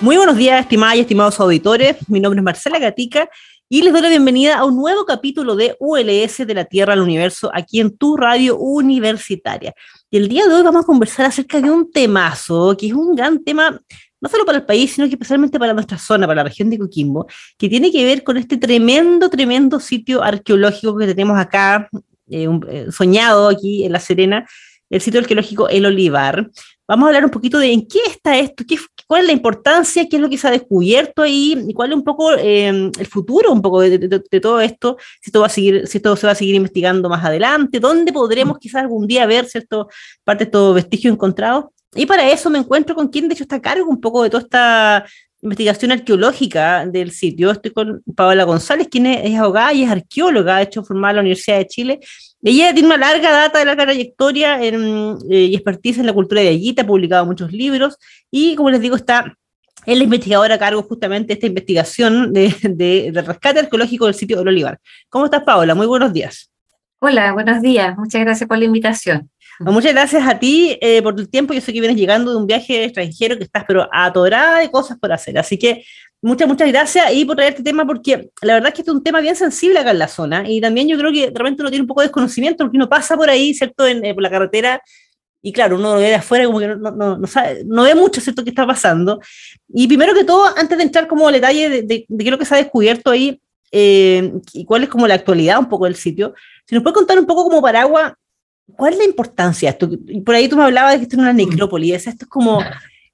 Muy buenos días, estimadas y estimados auditores. Mi nombre es Marcela Gatica y les doy la bienvenida a un nuevo capítulo de ULS de la Tierra al Universo aquí en tu radio universitaria. Y el día de hoy vamos a conversar acerca de un temazo, que es un gran tema no solo para el país, sino que especialmente para nuestra zona, para la región de Coquimbo, que tiene que ver con este tremendo, tremendo sitio arqueológico que tenemos acá, eh, eh, soñado aquí en La Serena, el sitio arqueológico El Olivar. Vamos a hablar un poquito de en qué está esto, qué, cuál es la importancia, qué es lo que se ha descubierto ahí, y cuál es un poco eh, el futuro un poco de, todo esto, si esto, va a seguir, si esto se va a seguir investigando más adelante, dónde podremos mm. quizás algún día ver cierto, parte de estos vestigios encontrados. Y para eso me encuentro con quien de hecho está a cargo un poco de toda esta investigación arqueológica del sitio. Estoy con Paola González, quien es, abogada y es arqueóloga, ha hecho formada en la Universidad de Chile. Ella tiene una larga data, larga trayectoria en, eh, y expertise en la cultura de Ayita, ha publicado muchos libros y, como les digo, está es la investigadora a cargo justamente de esta investigación de, rescate arqueológico del sitio del Olivar. ¿Cómo estás, Paola? Muy buenos días. Hola, buenos días. Muchas gracias por la invitación. Muchas gracias a ti eh, por el tiempo. Yo sé que vienes llegando de un viaje extranjero, que estás pero atorada de cosas por hacer. Así que muchas, muchas gracias y por traer este tema, porque la verdad es que este es un tema bien sensible acá en la zona. Y también yo creo que realmente uno tiene un poco de desconocimiento, porque uno pasa por ahí, ¿cierto?, en, eh, por la carretera. Y claro, uno lo ve de afuera como que no, no, no, sabe, no ve mucho, ¿cierto?, qué está pasando. Y primero que todo, antes de entrar como al detalle de, de, qué es lo que se ha descubierto ahí eh, y cuál es como la actualidad un poco del sitio, si nos puede contar un poco como paraguas ¿Cuál es la importancia de esto? Por ahí tú me hablabas de que esto es una necrópolis, esto es como,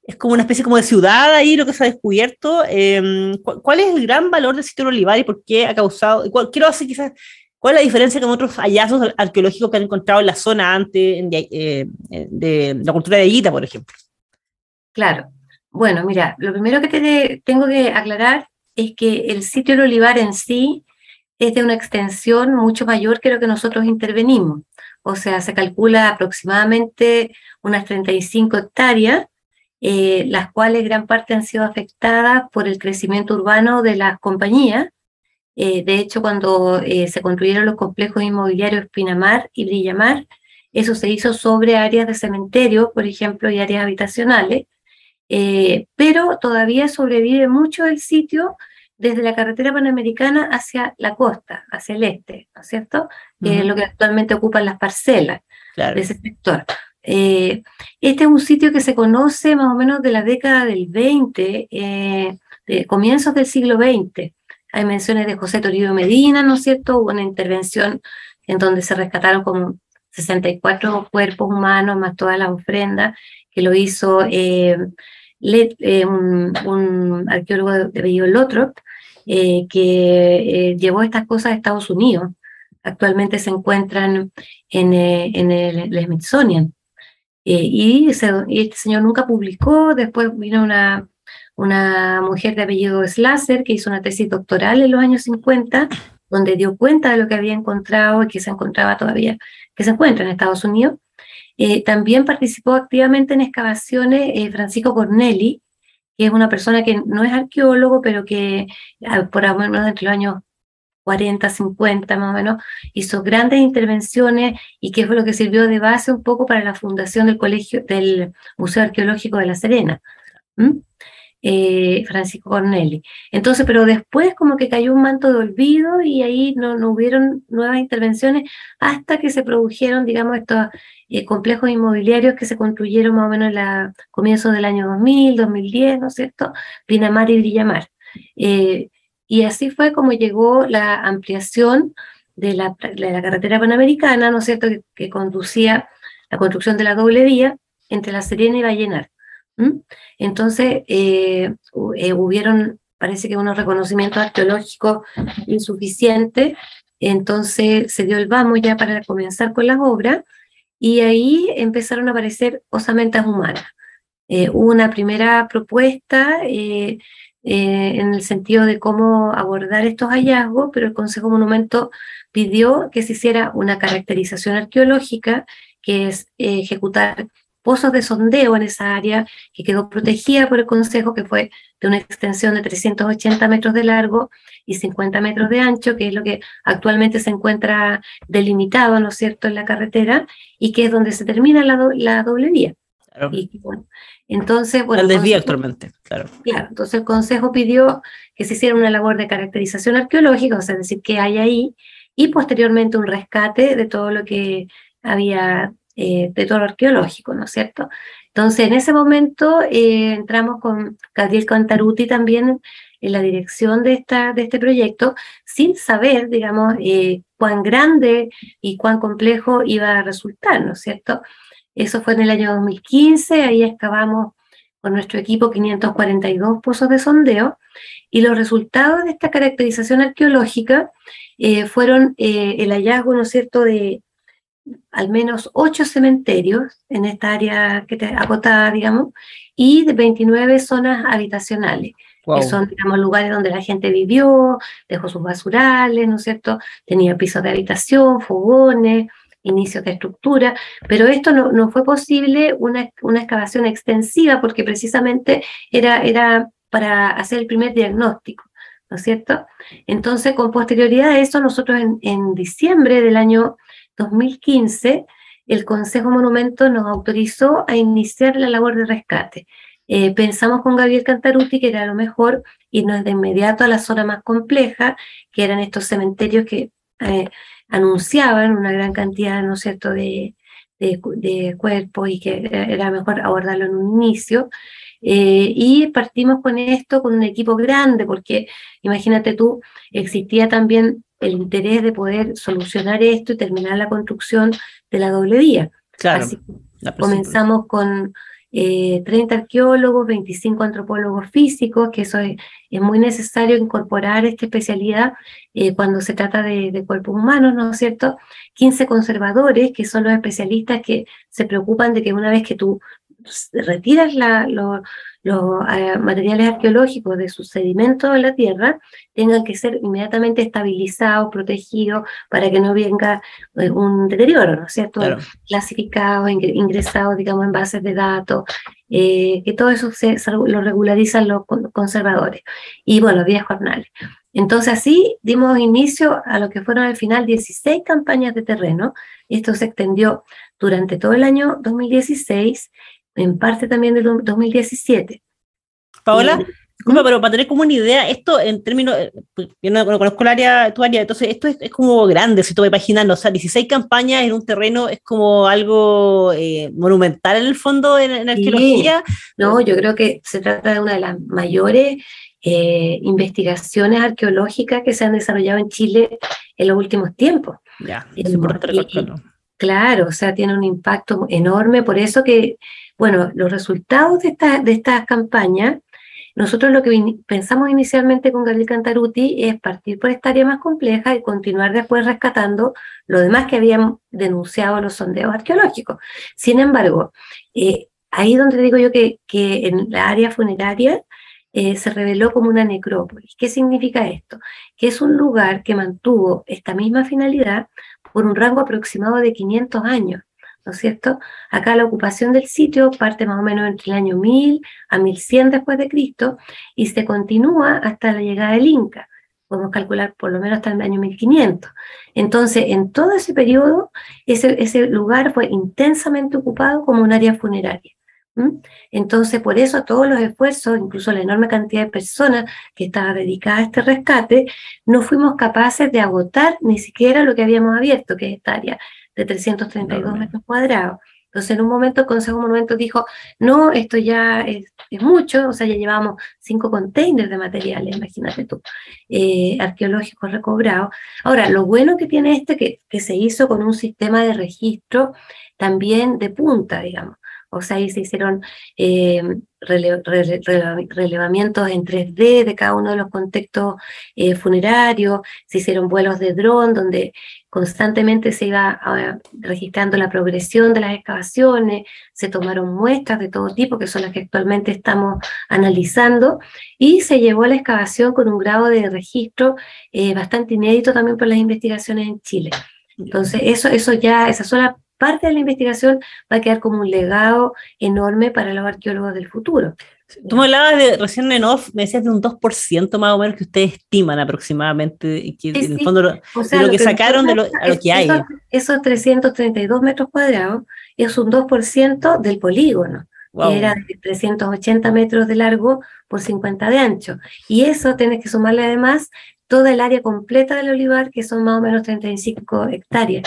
es como una especie como de ciudad ahí, lo que se ha descubierto. Em, ¿cuál, es el gran valor del sitio de Olivar y por qué ha causado, quiero hacer quizás, cuál es la diferencia con otros hallazgos arqueológicos que han encontrado en la zona antes eh, de, la cultura de Aguita, por ejemplo? Claro. Bueno, mira, lo primero que te tengo que aclarar es que el sitio de Olivar en sí es de una extensión mucho mayor que lo que nosotros intervenimos o sea, se calcula aproximadamente unas 35 hectáreas, eh, las cuales gran parte han sido afectadas por el crecimiento urbano de las compañías. Eh, de hecho, cuando eh, se construyeron los complejos inmobiliarios Pinamar y Brillamar, eso se hizo sobre áreas de cementerio, por ejemplo, y áreas habitacionales, pero todavía sobrevive mucho el sitio desde la carretera panamericana hacia la costa, hacia el este, ¿no es cierto? Que es lo que actualmente ocupan las parcelas de ese sector. Eh, este es un sitio que se conoce más o menos de la década del 20, eh, de comienzos del siglo XX. Hay menciones de José Toribio Medina, ¿no es cierto? Hubo una intervención en donde se rescataron como 64 cuerpos humanos, más todas las ofrendas, que lo hizo eh, un, arqueólogo de, apellido Lothrop, eh, que eh, llevó estas cosas a Estados Unidos. Actualmente se encuentran en, eh, en el, Smithsonian. Y, este señor nunca publicó, después vino una, una mujer de apellido Slasser que hizo una tesis doctoral en los años 50, donde dio cuenta de lo que había encontrado y que se encontraba todavía, que se encuentra en Estados Unidos. También participó activamente en excavaciones Francisco Corneli, que es una persona que no es arqueólogo, pero que ah, por lo menos entre los años 40, 50 más o menos, hizo grandes intervenciones y que fue lo que sirvió de base un poco para la fundación del colegio, del Museo Arqueológico de La Serena. Eh, Francisco Corneli. Entonces, pero después como que cayó un manto de olvido y ahí no, no hubieron nuevas intervenciones hasta que se produjeron, digamos, estos eh, complejos inmobiliarios que se construyeron más o menos a comienzos del año 2000, 2010, ¿no es cierto? Pinamar y Villamar. Eh, y así fue como llegó la ampliación de la, carretera panamericana, ¿no es cierto?, que, conducía la construcción de la doble vía entre La Serena y Vallenar. Entonces, eh, eh, hubieron, parece que unos reconocimientos arqueológicos insuficientes, entonces se dio el vamos ya para comenzar con las obras, y ahí empezaron a aparecer osamentas humanas. Eh, hubo una primera propuesta en el sentido de cómo abordar estos hallazgos, pero el Consejo Monumento pidió que se hiciera una caracterización arqueológica, que es ejecutar pozos de sondeo en esa área que quedó protegida por el Consejo, que fue de una extensión de 380 metros de largo y 50 metros de ancho, que es lo que actualmente se encuentra delimitado, ¿no es cierto?, en la carretera, y que es donde se termina la, la doble vía. Y, bueno, entonces, bueno, el desvío actualmente, claro. Claro, entonces el Consejo pidió que se hiciera una labor de caracterización arqueológica, o sea, decir, qué hay ahí, y posteriormente un rescate de todo lo que había eh, de todo lo arqueológico, ¿no es cierto? Entonces, en ese momento eh, entramos con Gabriel Cantaruti también en la dirección de, esta, de este proyecto, sin saber, digamos, eh, cuán grande y cuán complejo iba a resultar, ¿no es cierto? Eso fue en el año 2015, ahí excavamos con nuestro equipo 542 pozos de sondeo y los resultados de esta caracterización arqueológica fueron el hallazgo, ¿no es cierto?, de al menos ocho cementerios en esta área que te acotada, digamos, y de 29 zonas habitacionales, que son, digamos, lugares donde la gente vivió, dejó sus basurales, ¿no es cierto? Tenía pisos de habitación, fogones, inicios de estructura, pero esto no, no fue posible una, una, excavación extensiva porque precisamente era, era para hacer el primer diagnóstico. ¿no es cierto? Entonces, con posterioridad a eso, nosotros en, en diciembre del año 2015, el Consejo Monumento nos autorizó a iniciar la labor de rescate. Eh, pensamos con Gabriel Cantaruti que era lo mejor irnos de inmediato a la zona más compleja, que eran estos cementerios que eh, anunciaban una gran cantidad, ¿no es cierto?, de, de, cuerpos y que era mejor abordarlo en un inicio. Eh, y partimos con esto con un equipo grande, porque imagínate tú, existía también el interés de poder solucionar esto y terminar la construcción de la doble vía. Claro. comenzamos con 30 eh, arqueólogos, 25 antropólogos físicos, que eso es, muy necesario incorporar esta especialidad eh, cuando se trata de, cuerpos humanos, ¿no es cierto? 15 conservadores, que son los especialistas que se preocupan de que una vez que tú retiras la, los eh, materiales arqueológicos de sus sedimentos en la tierra tengan que ser inmediatamente estabilizados, protegidos, para que no venga eh, un deterioro, ¿no es cierto? Clasificados, ingresados, digamos, en bases de datos, eh, que todo eso se, lo regularizan los conservadores. Y bueno, días jornales. Entonces así dimos inicio a lo que fueron al final 16 campañas de terreno. Esto se extendió durante todo el año 2016 en parte también del 2017. Paola, pero para tener como una idea, esto en términos, eh, pues, yo no, conozco el área, tu área, entonces esto es, como grande, si tú me imaginas, o sea, 16 campañas en un terreno es como algo eh, monumental en el fondo en, arqueología. No, yo creo que se trata de una de las mayores eh, investigaciones arqueológicas que se han desarrollado en Chile en los últimos tiempos. Ya, es importante Claro, o sea, tiene un impacto enorme, por eso que bueno, los resultados de, esta, estas campañas, nosotros lo que pensamos inicialmente con Gabriel Cantaruti es partir por esta área más compleja y continuar después rescatando lo demás que habían denunciado los sondeos arqueológicos. Sin embargo, eh, ahí donde digo yo que, que en la área funeraria eh, se reveló como una necrópolis. ¿Qué significa esto? Que es un lugar que mantuvo esta misma finalidad por un rango aproximado de 500 años. ¿No es cierto? Acá la ocupación del sitio parte más o menos entre el año 1000 a 1100 después de Cristo y se continúa hasta la llegada del Inca. Podemos calcular por lo menos hasta el año 1500. Entonces, en todo ese periodo, ese lugar fue intensamente ocupado como un área funeraria. Entonces, por eso todos los esfuerzos, incluso la enorme cantidad de personas que estaba dedicada a este rescate, no fuimos capaces de agotar ni siquiera lo que habíamos abierto, que es esta área de 332 metros cuadrados. Entonces, en un momento el Consejo Monumentos dijo, no, esto ya es, mucho, o sea, ya llevamos cinco containers de materiales, imagínate tú, eh, arqueológicos recobrados. Ahora, lo bueno que tiene este, que, que se hizo con un sistema de registro también de punta, digamos. O sea, ahí se hicieron eh, relevamientos en 3D de cada uno de los contextos eh, funerarios, se hicieron vuelos de dron donde constantemente se iba registrando la progresión de las excavaciones, se tomaron muestras de todo tipo, que son las que actualmente estamos analizando, y se llevó a la excavación con un grado de registro eh, bastante inédito también por las investigaciones en Chile. Entonces, eso, eso ya, esa sola parte de la investigación va a quedar como un legado enorme para los arqueólogos del futuro. Tú me hablabas de, recién en off, me decías de un 2% más o menos que ustedes estiman aproximadamente, que en el fondo lo, de lo, que, sacaron de lo, que hay. Esos, 332 metros cuadrados es un 2% del polígono, que era de 380 metros de largo por 50 de ancho. Y eso tienes que sumarle además toda el área completa del olivar, que son más o menos 35 hectáreas.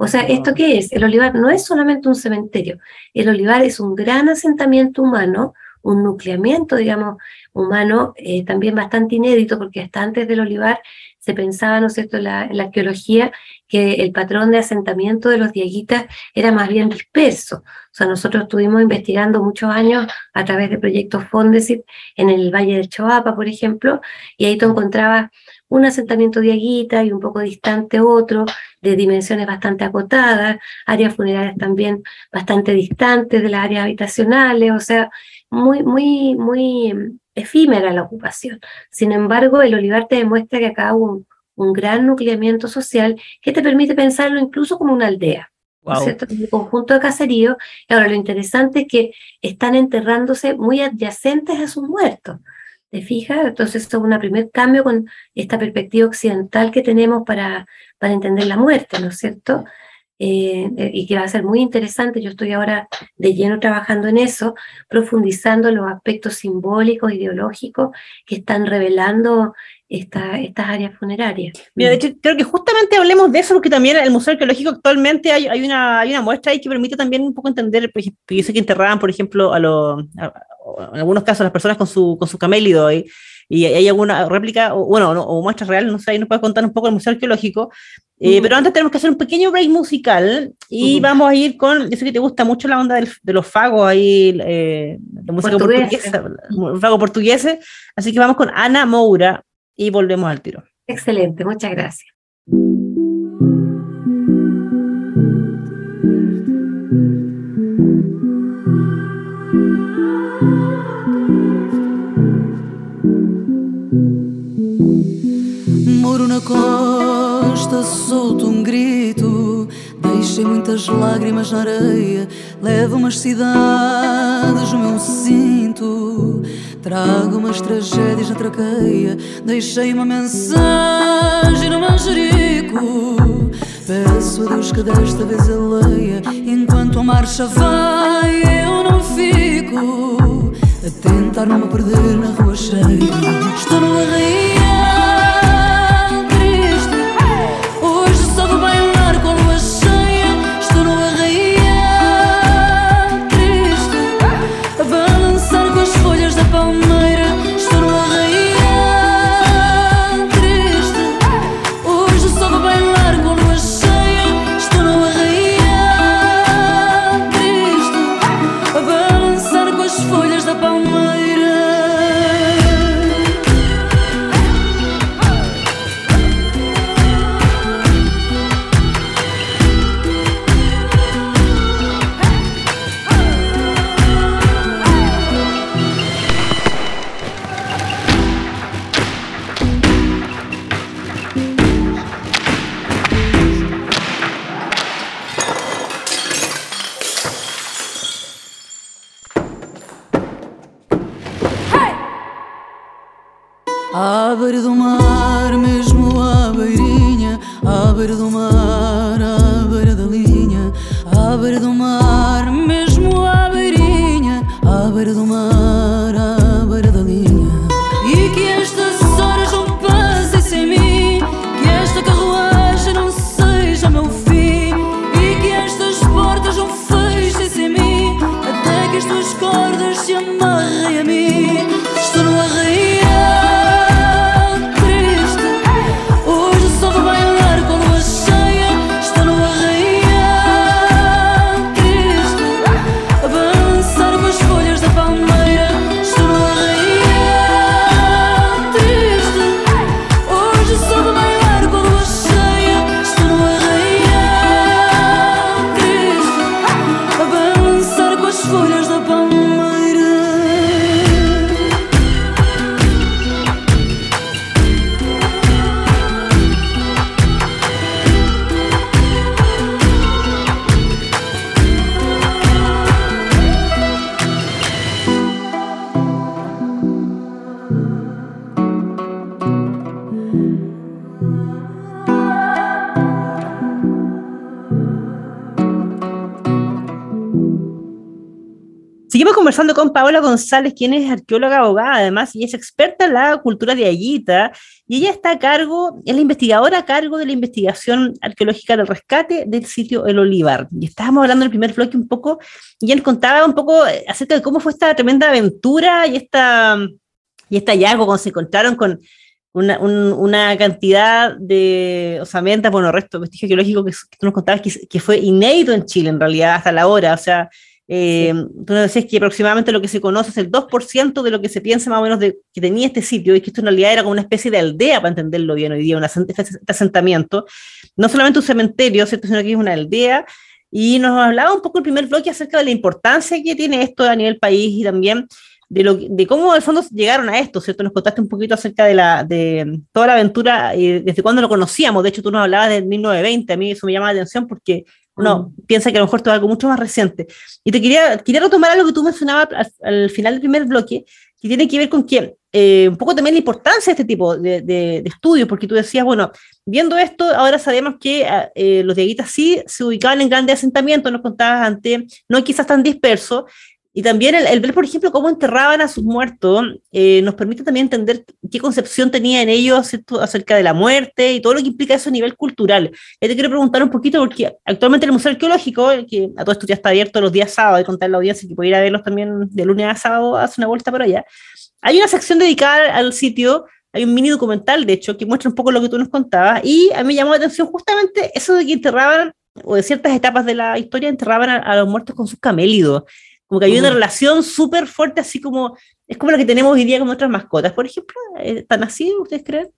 O sea, ¿esto qué es? El olivar no es solamente un cementerio, el olivar es un gran asentamiento humano, un nucleamiento, digamos, humano, eh, también bastante inédito, porque hasta antes del olivar se pensaba, ¿no es cierto?, en la, arqueología, que el patrón de asentamiento de los dieguitas era más bien disperso. O sea, nosotros estuvimos investigando muchos años a través de proyectos Fondesit en el Valle del Choapa, por ejemplo, y ahí tú encontrabas un asentamiento de aguita y un poco distante otro, de dimensiones bastante acotadas, áreas funerarias también bastante distantes de las áreas habitacionales, o sea, muy, muy, muy em, efímera la ocupación. Sin embargo, el olivar te demuestra que acá hubo un, un gran nucleamiento social que te permite pensarlo incluso como una aldea. ¿cierto? Un conjunto de caseríos. ahora lo interesante es que están enterrándose muy adyacentes a sus muertos. ¿Te fijas? Entonces, esto es un primer cambio con esta perspectiva occidental que tenemos para, para entender la muerte, ¿no es cierto? Eh, eh, y que va a ser muy interesante. Yo estoy ahora de lleno trabajando en eso, profundizando los aspectos simbólicos, ideológicos que están revelando esta, estas áreas funerarias. Mira, de hecho, creo que justamente hablemos de eso, porque también el Museo Arqueológico actualmente hay, hay, una, hay una muestra ahí que permite también un poco entender, por ejemplo, yo sé que enterraban, por ejemplo, a los, en algunos casos, las personas con su, con su camélido, y, y hay alguna réplica, o, bueno, o muestra real, no sé, ahí nos puede contar un poco el Museo Arqueológico, eh, pero antes tenemos que hacer un pequeño break musical y vamos a ir con, yo sé que te gusta mucho la onda de los fagos ahí, eh, la música portuguesa, fago portugués, así que vamos con Ana Moura y volvemos al tiro. Excelente, muchas gracias. Na costa, solto um grito. Deixei muitas lágrimas na areia. Levo umas cidades no meu cinto. Trago umas tragédias na traqueia. Deixei uma mensagem no manjerico. Peço a Deus que desta vez ele leia. Enquanto a marcha vai, eu não fico. A tentar não me perder na rua cheia. Estou no arraial. Seguimos conversando con Paola González, quien es arqueóloga abogada además y es experta en la cultura de Aguita. Y ella está a cargo, es la investigadora a cargo de la investigación arqueológica del rescate del sitio El Olivar. Y estábamos hablando en el primer bloque un poco, y nos contaba un poco acerca de cómo fue esta tremenda aventura y, esta, y este hallazgo cuando se encontraron con una, una cantidad de osamentas, bueno, resto de vestigio arqueológico que, tú nos contabas que, que fue inédito en Chile en realidad hasta la hora. O sea, eh, Tú nos decías que aproximadamente lo que se conoce es el 2% de lo que se piensa más o menos de, que tenía este sitio, y que esto en realidad era como una especie de aldea, para entenderlo bien hoy día, un asentamiento. No solamente un cementerio, ¿cierto? sino que es una aldea. Y nos hablaba un poco el primer bloque acerca de la importancia que tiene esto a nivel país y también de, lo, de cómo al fondo llegaron a esto, ¿cierto? Nos contaste un poquito acerca de, la, de toda la aventura y desde cuándo lo conocíamos. De hecho, tú nos hablabas de 1920, a mí eso me llama la atención porque uno mm. piensa que a lo mejor es algo mucho más reciente. Y te quería, quería retomar algo que tú mencionabas al, final del primer bloque, que tiene que ver con que eh, un poco también la importancia de este tipo de, de, estudios, porque tú decías, bueno, viendo esto, ahora sabemos que ah, eh, los dieguitas sí se ubicaban en grandes asentamientos, nos contabas antes, no quizás tan dispersos, y también el, ver, por ejemplo, cómo enterraban a sus muertos, eh, nos permite también entender qué concepción tenían ellos acerca de la muerte y todo lo que implica eso a nivel cultural. Y te quiero preguntar un poquito, porque actualmente el Museo Arqueológico, que a todo esto ya está abierto los días sábados, y contar la audiencia que puede ir a verlos también de lunes a sábado, hace una vuelta por allá, hay una sección dedicada al sitio, hay un mini documental, de hecho, que muestra un poco lo que tú nos contabas, y a mí llamó la atención justamente eso de que enterraban, o de ciertas etapas de la historia, enterraban a, a los muertos con sus camélidos. Como que hay una relación súper fuerte, así como, es como la que tenemos hoy día con otras mascotas, por ejemplo. ¿Están así, ustedes creen?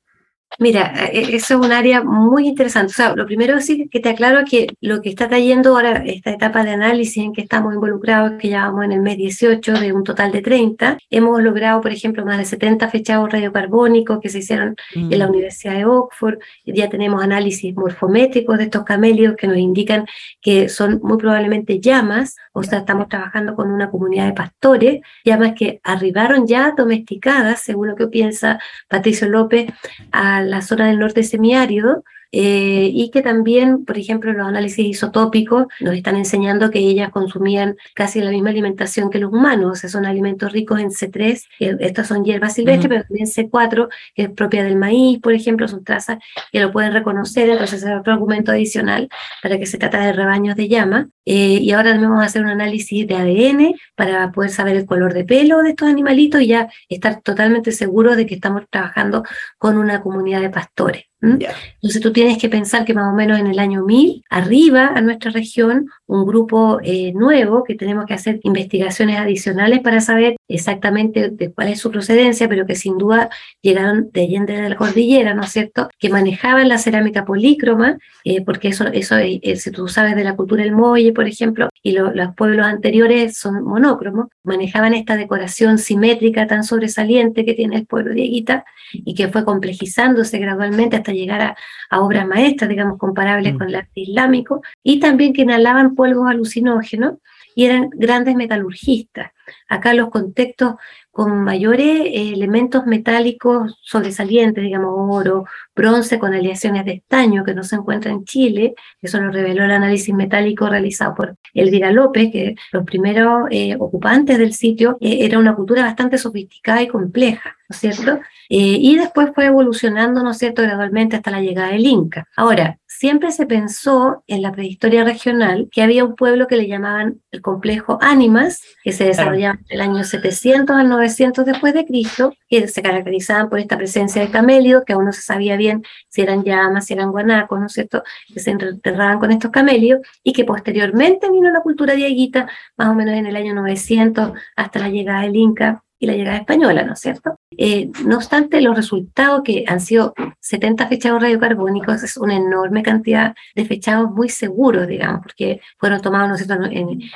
Mira, e, eso es un área muy interesante. O sea, lo primero es que te aclaro que lo que está trayendo ahora esta etapa de análisis en que estamos involucrados, que ya vamos en el mes 18 de un total de 30, hemos logrado, por ejemplo, más de 70 fechados radiocarbónicos que se hicieron en la mm. Universidad de Oxford. Ya tenemos análisis morfométricos de estos camelios que nos indican que son muy probablemente llamas. O sea, estamos trabajando con una comunidad de pastores, llamas que arribaron ya domesticadas, según lo que piensa Patricio López, a la zona del norte semiárido, eh, y que también, por ejemplo, los análisis isotópicos nos están enseñando que ellas consumían casi la misma alimentación que los humanos, o sea, son alimentos ricos en C3, estas son hierbas silvestres, pero también C4, que es propia del maíz, por ejemplo, son trazas que lo pueden reconocer, entonces es otro argumento adicional para que se trata de rebaños de llama. Eh, y ahora también vamos a hacer un análisis de ADN para poder saber el color de pelo de estos animalitos y ya estar totalmente seguros de que estamos trabajando con una comunidad de pastores. Entonces tú tienes que pensar que más o menos en el año 1000, arriba a nuestra región, un grupo eh, nuevo que tenemos que hacer investigaciones adicionales para saber exactamente de cuál es su procedencia, pero que sin duda llegaron de Allende de la Cordillera, ¿no es cierto? Que manejaban la cerámica polícroma, eh, porque eso, eso eh, si tú sabes de la cultura del Molle, por ejemplo, y los pueblos anteriores son monócromos, manejaban esta decoración simétrica tan sobresaliente que tiene el pueblo de Aguita y que fue complejizándose gradualmente hasta llegar a, obras maestras, digamos, comparables mm. con el arte islámico, y también que inhalaban polvos alucinógenos y eran grandes metalurgistas. Acá los contextos con mayores eh, elementos metálicos sobresalientes, digamos oro, bronce con aleaciones de estaño que no se encuentra en Chile, eso lo reveló el análisis metálico realizado por Elvira López, que los primeros eh, ocupantes del sitio eh, era una cultura bastante sofisticada y compleja, ¿no es cierto? y después fue evolucionando, ¿no es cierto?, gradualmente hasta la llegada del Inca. Ahora, siempre se pensó en la prehistoria regional que había un pueblo que le llamaban el complejo Ánimas, que se desarrollaba entre el año 700 al 900 después de Cristo, que se caracterizaban por esta presencia de camelios, que aún no se sabía bien si eran llamas, si eran guanacos, ¿no es cierto?, que se enterraban con estos camelios, y que posteriormente vino la cultura dieguita, más o menos en el año 900, hasta la llegada del Inca, y la llegada española, ¿no es cierto? Eh, no obstante, los resultados que han sido 70 fechados radiocarbónicos es una enorme cantidad de fechados muy seguros, digamos, porque fueron tomados, ¿no es cierto?,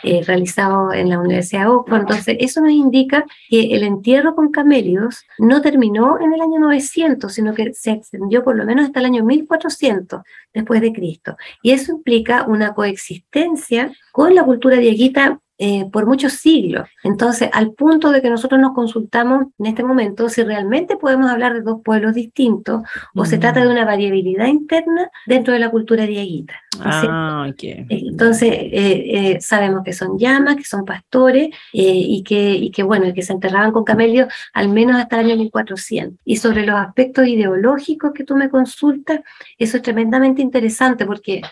eh, realizados en la Universidad de Oxford. Entonces, eso nos indica que el entierro con camelios no terminó en el año 900, sino que se extendió por lo menos hasta el año 1400 después de Cristo. Y eso implica una coexistencia con la cultura dieguita eh, por muchos siglos. Entonces, al punto de que nosotros nos consultamos en este momento si realmente podemos hablar de dos pueblos distintos o se trata de una variabilidad interna dentro de la cultura dieguita. Ah, Entonces, eh, sabemos que son llamas, que son pastores y, que, y que, bueno, que se enterraban con camelios al menos hasta el año 1400. Y sobre los aspectos ideológicos que tú me consultas, eso es tremendamente interesante porque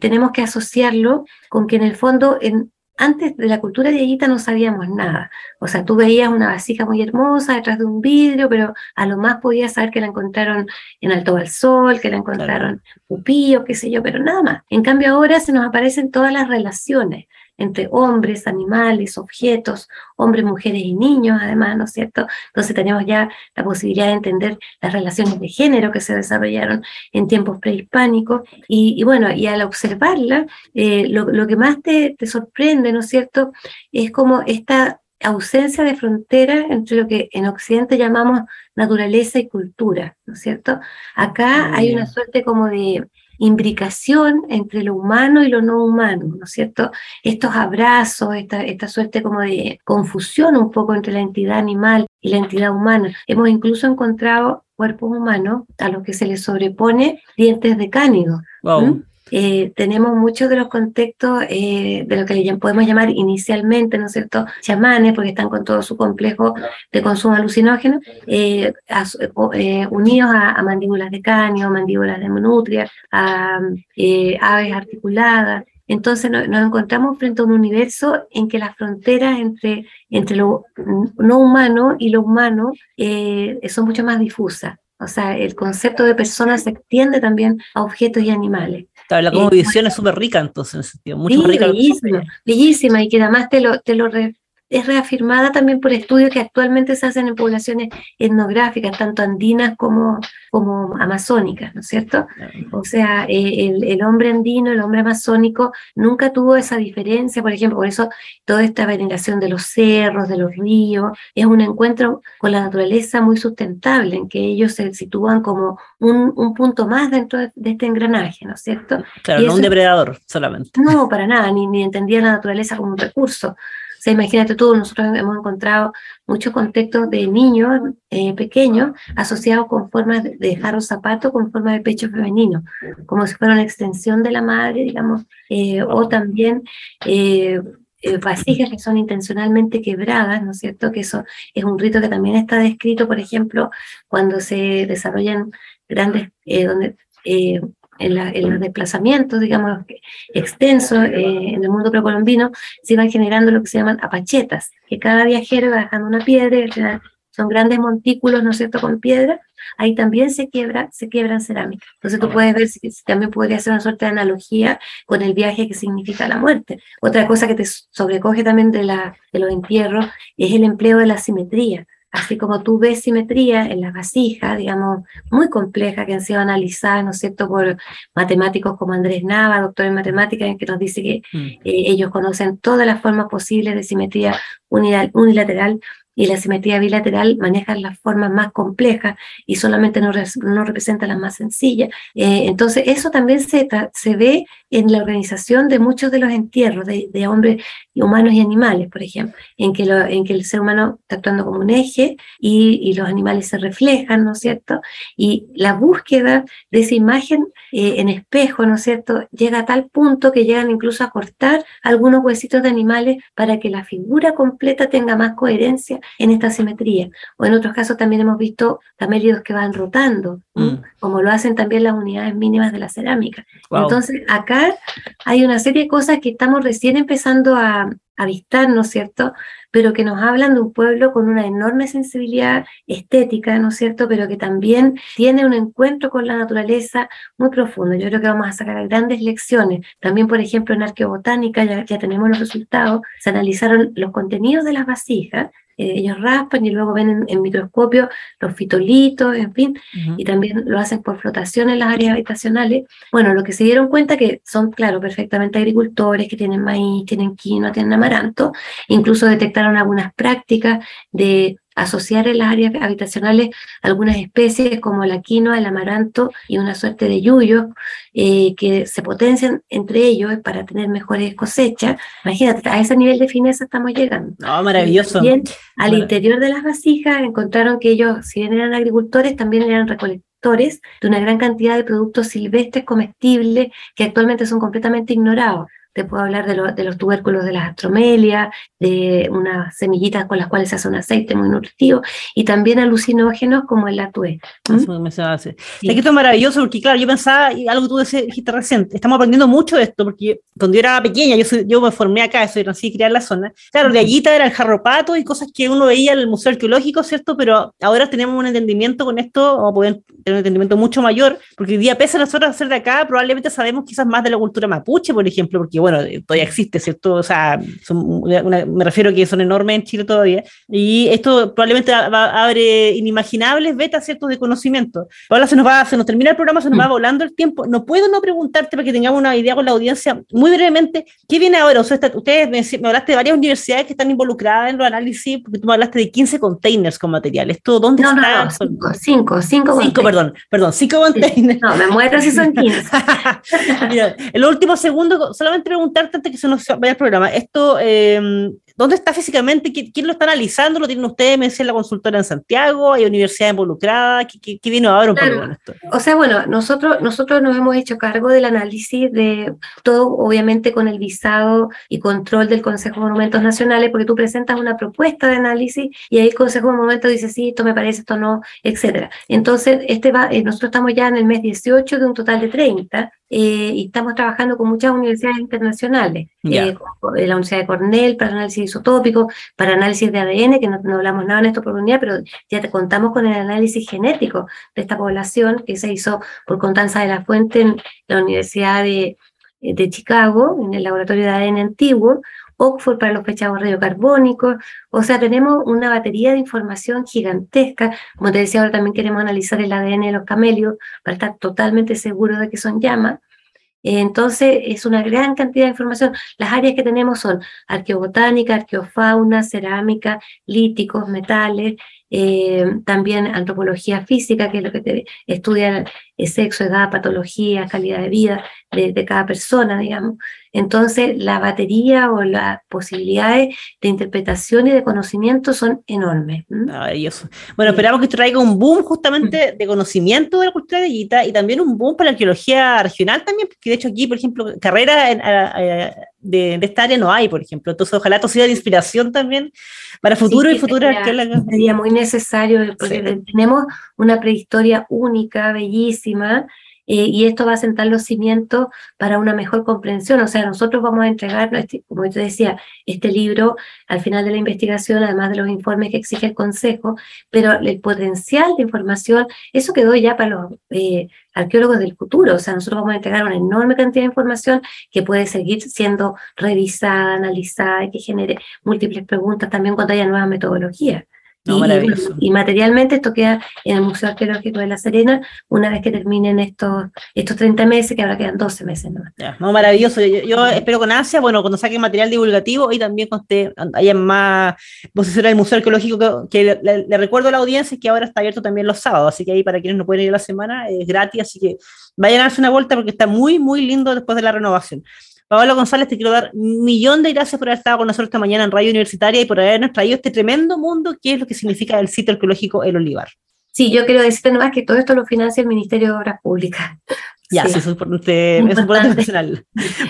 tenemos que asociarlo con que en el fondo en, antes de la cultura dieguita no sabíamos nada. O sea, tú veías una vasija muy hermosa detrás de un vidrio, pero a lo más podías saber que la encontraron en Alto Sol, que la encontraron en Pupillo, qué sé yo, pero nada más. En cambio ahora se nos aparecen todas las relaciones entre hombres, animales, objetos, hombres, mujeres y niños, además, ¿no es cierto? Entonces tenemos ya la posibilidad de entender las relaciones de género que se desarrollaron en tiempos prehispánicos y, bueno, y al observarla, eh, lo, que más te, te sorprende, ¿no es cierto?, es como esta ausencia de frontera entre lo que en Occidente llamamos naturaleza y cultura, ¿no es cierto? Acá hay una suerte como de imbricación entre lo humano y lo no humano, ¿no es cierto? Estos abrazos, esta, esta suerte como de confusión un poco entre la entidad animal y la entidad humana. Hemos incluso encontrado cuerpos humanos a los que se les sobrepone dientes de cánido. Wow. Eh, tenemos muchos de los contextos eh, de lo que podemos llamar inicialmente, ¿no es cierto?, chamanes, porque están con todo su complejo de consumo alucinógeno, eh, unidos a, mandíbulas de caño, mandíbulas de nutria, a aves articuladas. Entonces nos encontramos frente a un universo en que las fronteras entre, entre lo no humano y lo humano son mucho más difusas. O sea, el concepto de persona se extiende también a objetos y animales. La como visión es súper rica entonces, en ese sentido, mucho más rica. Bellísima, bellísima, y que además te lo, te lo, es reafirmada también por estudios que actualmente se hacen en poblaciones etnográficas, tanto andinas como, como amazónicas, ¿no es cierto? O sea, eh, el, el, hombre andino, el hombre amazónico, nunca tuvo esa diferencia, por ejemplo, por eso toda esta veneración de los cerros, de los ríos, es un encuentro con la naturaleza muy sustentable, en que ellos se sitúan como un, un punto más dentro de, este engranaje, ¿no es cierto? Claro, no un depredador solamente. No, para nada, ni, ni entendía la naturaleza como un recurso sea, imagínate tú, nosotros hemos encontrado muchos contextos de niños eh, pequeños asociados con formas de, jarro zapato, con forma de pecho femenino, como si fuera una extensión de la madre, digamos, eh, o también eh, vasijas que son intencionalmente quebradas, ¿no es cierto? Que eso es un rito que también está descrito, por ejemplo, cuando se desarrollan grandes, donde en, los desplazamientos, digamos, extensos eh, en el mundo precolombino, se iban generando lo que se llaman apachetas, que cada viajero va dejando una piedra, son grandes montículos, ¿no es cierto?, con piedra, ahí también se quiebra, se quiebran cerámica. Entonces tú puedes ver si, también podría ser una suerte de analogía con el viaje que significa la muerte. Otra cosa que te sobrecoge también de, la, de los entierros es el empleo de la simetría así como tú ves simetría en las vasijas, digamos, muy complejas que han sido analizadas, ¿no es cierto?, por matemáticos como Andrés Nava, doctor en matemáticas, en que nos dice que mm. eh, ellos conocen todas las formas posibles de simetría unilateral y la simetría bilateral maneja las formas más complejas y solamente no, no representa las más sencillas. Eh, entonces, eso también se, se ve en la organización de muchos de los entierros de, de hombres humanos y animales, por ejemplo, en que, lo, en que el ser humano está actuando como un eje y, y, los animales se reflejan, ¿no es cierto? Y la búsqueda de esa imagen eh, en espejo, ¿no es cierto?, llega a tal punto que llegan incluso a cortar algunos huesitos de animales para que la figura completa tenga más coherencia en esta simetría. O en otros casos también hemos visto camélidos que van rotando, mm. como lo hacen también las unidades mínimas de la cerámica. Entonces, acá hay una serie de cosas que estamos recién empezando a avistar, ¿no es cierto? Pero que nos hablan de un pueblo con una enorme sensibilidad estética, ¿no es cierto? Pero que también tiene un encuentro con la naturaleza muy profundo. Yo creo que vamos a sacar grandes lecciones. También, por ejemplo, en arqueobotánica ya, ya tenemos los resultados, se analizaron los contenidos de las vasijas eh, ellos raspan y luego ven en, microscopio los fitolitos, en fin, y también lo hacen por flotación en las áreas habitacionales. Bueno, lo que se dieron cuenta que son, claro, perfectamente agricultores, que tienen maíz, tienen quinoa, tienen amaranto, incluso detectaron algunas prácticas de asociar en las áreas habitacionales algunas especies como la quinoa, el amaranto y una suerte de yuyo eh, que se potencian entre ellos para tener mejores cosechas. Imagínate, a ese nivel de fineza estamos llegando. No, maravilloso. Bien, al interior de las vasijas encontraron que ellos, si bien eran agricultores, también eran recolectores de una gran cantidad de productos silvestres comestibles que actualmente son completamente ignorados te puedo hablar de, de, los tubérculos de las astromelias, de unas semillitas con las cuales se hace un aceite muy nutritivo, y también alucinógenos como el atué. ¿Mm? Eso me hace. Sí. Que esto es maravilloso, porque claro, yo pensaba, y algo que tú dijiste reciente, estamos aprendiendo mucho de esto, porque cuando yo era pequeña, yo, yo me formé acá, soy nací y criada en la zona, claro, de allí era el jarropato y cosas que uno veía en el Museo Arqueológico, ¿cierto? Pero ahora tenemos un entendimiento con esto, o poder tener un entendimiento mucho mayor, porque hoy día, pese a nosotros ser de acá, probablemente sabemos quizás más de la cultura mapuche, por ejemplo, porque bueno, todavía existe, ¿cierto? O sea, una, me refiero a que son enormes en Chile todavía. Y esto probablemente abre inimaginables vetas, ¿cierto?, de conocimiento. Ahora se nos va, se nos termina el programa, se nos va mm. volando el tiempo. No puedo no preguntarte para que tengamos una idea con la audiencia, muy brevemente, ¿qué viene ahora? O sea, ustedes me, me, hablaste de varias universidades que están involucradas en los análisis, porque tú me hablaste de 15 containers con material. ¿Esto dónde no, está? No, no, cinco, cinco, cinco, cinco perdón, perdón, cinco containers. No, me muero si son 15. Mira, el último segundo, solamente preguntarte antes que se nos vaya el programa, esto, eh, ¿dónde está físicamente? ¿Quién, lo está analizando? ¿Lo tienen ustedes? Me decía la consultora en Santiago, ¿hay universidad involucrada? ¿Qué, qué, vino ahora un claro. esto? O sea, bueno, nosotros, nosotros nos hemos hecho cargo del análisis de todo, obviamente con el visado y control del Consejo de Monumentos Nacionales, porque tú presentas una propuesta de análisis y ahí el Consejo de Monumentos dice, sí, esto me parece, esto no, etcétera. Entonces, este va, eh, nosotros estamos ya en el mes 18 de un total de 30, eh, y estamos trabajando con muchas universidades internacionales, Ya. eh, la Universidad de Cornell para análisis isotópico, para análisis de ADN, que no, hablamos nada en esta oportunidad, pero ya te contamos con el análisis genético de esta población que se hizo por Constanza de la Fuente en la Universidad de, de Chicago, en el laboratorio de ADN antiguo, Oxford para los fechados radiocarbónicos, o sea, tenemos una batería de información gigantesca, como te decía, ahora también queremos analizar el ADN de los camelios para estar totalmente seguros de que son llamas, entonces, es una gran cantidad de información. Las áreas que tenemos son arqueobotánica, arqueofauna, cerámica, líticos, metales, eh, también antropología física, que es lo que te estudia el sexo, edad, patología, calidad de vida de, de, cada persona, digamos. Entonces, la batería o las posibilidades de interpretación y de conocimiento son enormes. Maravilloso. Bueno, esperamos que traiga un boom justamente de conocimiento de la cultura de Guita y también un boom para la arqueología regional también, porque de hecho aquí, por ejemplo, carreras en, a, de, de, esta área no hay, por ejemplo. Entonces, ojalá esto sea de inspiración también para futuro sí, y futuras. Sería muy necesario, porque sí. tenemos una prehistoria única, bellísima, eh, y esto va a sentar los cimientos para una mejor comprensión. O sea, nosotros vamos a entregar, este, como yo te decía, este libro al final de la investigación, además de los informes que exige el Consejo, pero el potencial de información, eso quedó ya para los eh, arqueólogos del futuro. O sea, nosotros vamos a entregar una enorme cantidad de información que puede seguir siendo revisada, analizada y que genere múltiples preguntas también cuando haya nuevas metodologías. No, y, y, materialmente esto queda en el Museo Arqueológico de La Serena una vez que terminen estos, estos 30 meses, que ahora quedan 12 meses ¿no? Ya, no, maravilloso. Yo, yo, espero con ansia, bueno, cuando saquen material divulgativo y también cuando haya más posiciones del Museo Arqueológico, que, que le, le, recuerdo a la audiencia que ahora está abierto también los sábados, así que ahí para quienes no pueden ir a la semana es gratis, así que vayan a darse una vuelta porque está muy, muy lindo después de la renovación. Paola González, te quiero dar un millón de gracias por haber estado con nosotros esta mañana en Radio Universitaria y por habernos traído este tremendo mundo que es lo que significa el sitio arqueológico El Olivar. Sí, yo quiero decirte nomás que todo esto lo financia el Ministerio de Obras Públicas. Ya, sí, es importante, es importante mencionarlo.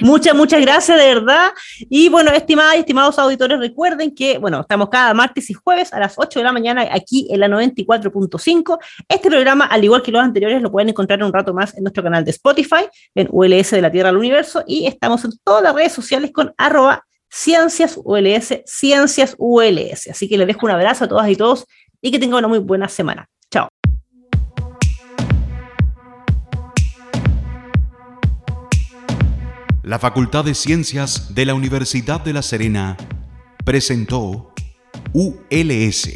Muchas, muchas gracias, de verdad. Y bueno, estimadas y estimados auditores, recuerden que, bueno, estamos cada martes y jueves a las 8 de la mañana aquí en la 94.5. Este programa, al igual que los anteriores, lo pueden encontrar un rato más en nuestro canal de Spotify, en ULS de la Tierra al Universo, y estamos en todas las redes sociales con arroba ciencias ULS, ciencias ULS. Así que les dejo un abrazo a todas y todos y que tengan una muy buena semana. La Facultad de Ciencias de la Universidad de La Serena presentó ULS,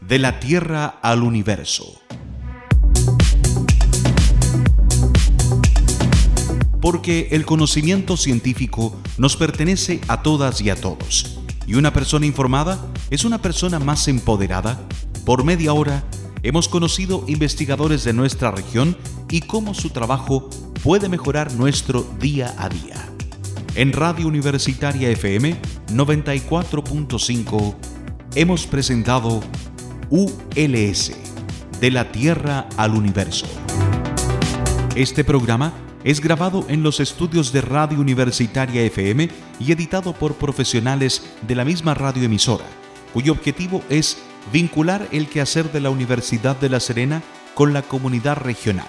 de la Tierra al Universo. Porque el conocimiento científico nos pertenece a todas y a todos, y una persona informada es una persona más empoderada Por media hora hemos conocido investigadores de nuestra región y cómo su trabajo puede mejorar nuestro día a día. En Radio Universitaria FM 94.5 hemos presentado ULS, de la Tierra al Universo. Este programa es grabado en los estudios de Radio Universitaria FM y editado por profesionales de la misma radioemisora, cuyo objetivo es vincular el quehacer de la Universidad de La Serena con la comunidad regional,